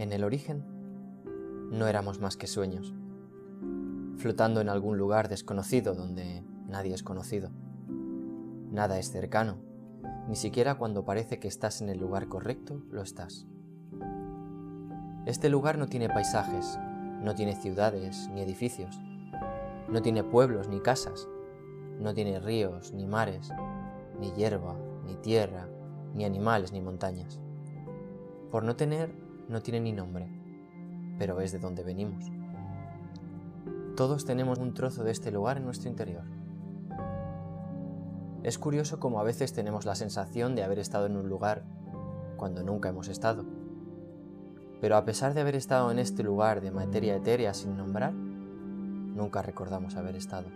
En el origen no éramos más que sueños, flotando en algún lugar desconocido donde nadie es conocido. Nada es cercano, ni siquiera cuando parece que estás en el lugar correcto, lo estás. Este lugar no tiene paisajes, no tiene ciudades ni edificios, no tiene pueblos ni casas, no tiene ríos ni mares, ni hierba, ni tierra, ni animales ni montañas. Por no tener, no tiene ni nombre, pero es de donde venimos. Todos tenemos un trozo de este lugar en nuestro interior. Es curioso como a veces tenemos la sensación de haber estado en un lugar cuando nunca hemos estado. Pero a pesar de haber estado en este lugar de materia etérea sin nombrar, nunca recordamos haber estado.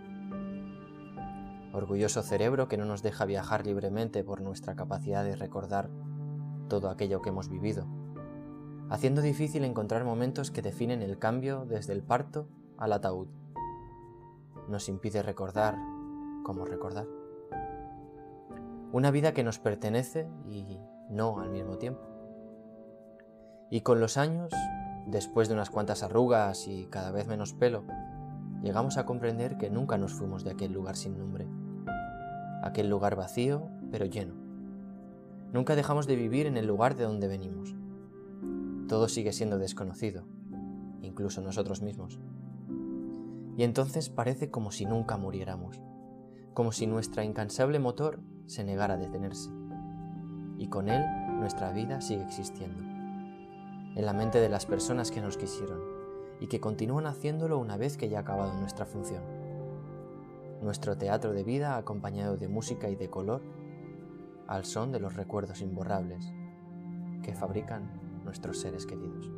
Orgulloso cerebro que no nos deja viajar libremente por nuestra capacidad de recordar todo aquello que hemos vivido, haciendo difícil encontrar momentos que definen el cambio desde el parto al ataúd. Nos impide recordar cómo recordar. Una vida que nos pertenece y no al mismo tiempo. Y con los años, después de unas cuantas arrugas y cada vez menos pelo, llegamos a comprender que nunca nos fuimos de aquel lugar sin nombre. Aquel lugar vacío, pero lleno. Nunca dejamos de vivir en el lugar de donde venimos. Todo sigue siendo desconocido, incluso nosotros mismos. Y entonces parece como si nunca muriéramos, como si nuestra incansable motor se negara a detenerse. Y con él nuestra vida sigue existiendo, en la mente de las personas que nos quisieron y que continúan haciéndolo una vez que ya ha acabado nuestra función. Nuestro teatro de vida acompañado de música y de color al son de los recuerdos imborrables que fabrican nuestros seres queridos.